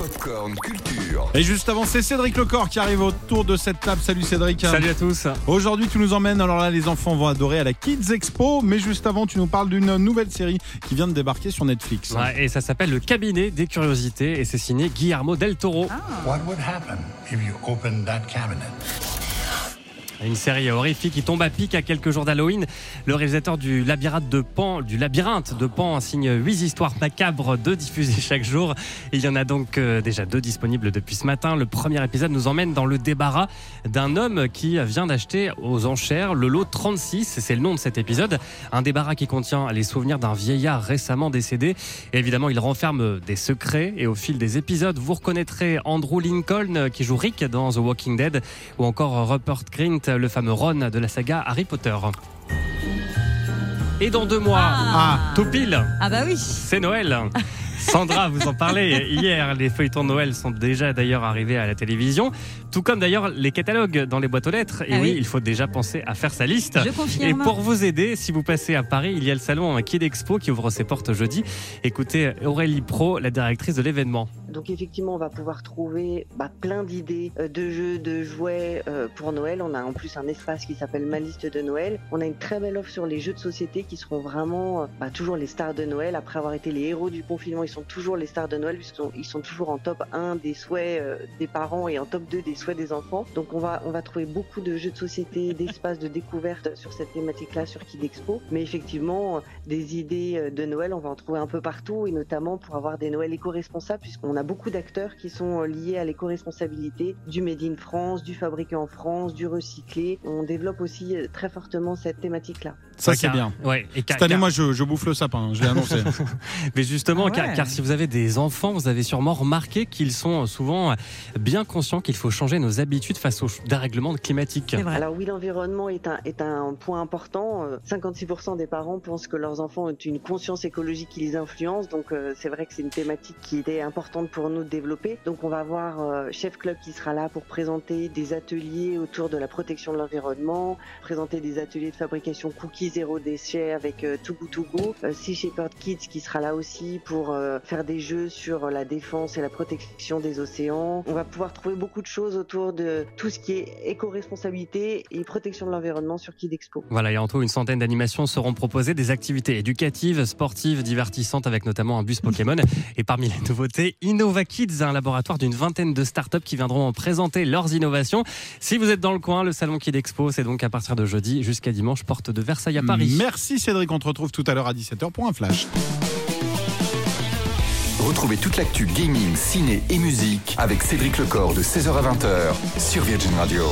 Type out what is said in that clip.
Popcorn Culture. Et juste avant, c'est Cédric Lecor qui arrive autour de cette table. Salut Cédric. Salut à tous. Aujourd'hui, tu nous emmènes. Alors là, les enfants vont adorer à la Kids Expo. Mais juste avant, tu nous parles d'une nouvelle série qui vient de débarquer sur Netflix. Ouais, et ça s'appelle Le cabinet des curiosités et c'est signé Guillermo del Toro. What would happen if you opened that cabinet? Une série horrifique qui tombe à pic à quelques jours d'Halloween. Le réalisateur du labyrinthe de Pan, du labyrinthe de Pan signe huit histoires macabres de diffusées chaque jour. Il y en a donc euh, déjà deux disponibles depuis ce matin. Le premier épisode nous emmène dans le débarras d'un homme qui vient d'acheter aux enchères le lot 36. C'est le nom de cet épisode. Un débarras qui contient les souvenirs d'un vieillard récemment décédé. Évidemment, il renferme des secrets. Et au fil des épisodes, vous reconnaîtrez Andrew Lincoln euh, qui joue Rick dans The Walking Dead ou encore Rupert Grint le fameux Ron de la saga Harry Potter. Et dans deux mois, Ah. tout pile, Ah bah oui. c'est Noël. Sandra, vous en parlez hier. Les feuilletons de Noël sont déjà d'ailleurs arrivés à la télévision, tout comme d'ailleurs les catalogues dans les boîtes aux lettres. Et Ah oui, oui. il faut déjà penser à faire sa liste. Je Et confirme. pour vous aider, si vous passez à Paris, il y a le salon Kid Expo qui ouvre ses portes jeudi. Écoutez Aurélie Pro, la directrice de l'événement. Donc effectivement, on va pouvoir trouver bah, plein d'idées euh, de jeux, de jouets euh, pour Noël. On a en plus un espace qui s'appelle Ma liste de Noël. On a une très belle offre sur les jeux de société qui seront vraiment euh, bah, toujours les stars de Noël. Après avoir été les héros du confinement, ils sont toujours les stars de Noël puisqu'ils sont, toujours en top 1 des souhaits euh, des parents et en top 2 des souhaits des enfants. Donc on va, on va trouver beaucoup de jeux de société, d'espaces de découverte sur cette thématique-là sur Kid Expo. Mais effectivement, euh, des idées de Noël, on va en trouver un peu partout et notamment pour avoir des Noëls éco-responsables puisqu'on a beaucoup d'acteurs qui sont euh, liés à l'éco-responsabilité du Made in France, du fabriqué en France, du recyclé. On développe aussi euh, très fortement cette thématique-là. Ça, c'est car- bien. Ouais, et car- Cette année, car- moi, je, je bouffe le sapin. Je l'ai annoncé. Mais justement, Ah car, ouais. car si vous avez des enfants, vous avez sûrement remarqué qu'ils sont souvent bien conscients qu'il faut changer nos habitudes face au dérèglement climatique. Alors oui, l'environnement est un, est un point important. Euh, 56% des parents pensent que leurs enfants ont une conscience écologique qui les influence. Donc euh, c'est vrai que c'est une thématique qui était importante pour nous développer. Donc on va avoir euh, Chef Club qui sera là pour présenter des ateliers autour de la protection de l'environnement, présenter des ateliers de fabrication cookies zéro déchet avec euh, Too Good To Go. Euh, Sea Shepherd Kids qui sera là aussi pour euh, faire des jeux sur la défense et la protection des océans. On va pouvoir trouver beaucoup de choses autour de tout ce qui est éco-responsabilité et protection de l'environnement sur Kid Expo. Voilà, et en tout, une centaine d'animations seront proposées, des activités éducatives, sportives, divertissantes, avec notamment un bus Pokémon. Et parmi les nouveautés, Innova Kids, un laboratoire d'une vingtaine de startups qui viendront présenter leurs innovations. Si vous êtes dans le coin, le salon Kid Expo, c'est donc à partir de jeudi jusqu'à dimanche, porte de Versailles à Paris. Merci Cédric. On te retrouve tout à l'heure à 17h pour un flash. Retrouvez toute l'actu gaming, ciné et musique avec Cédric Lecor de 16h à 20h sur Virgin Radio.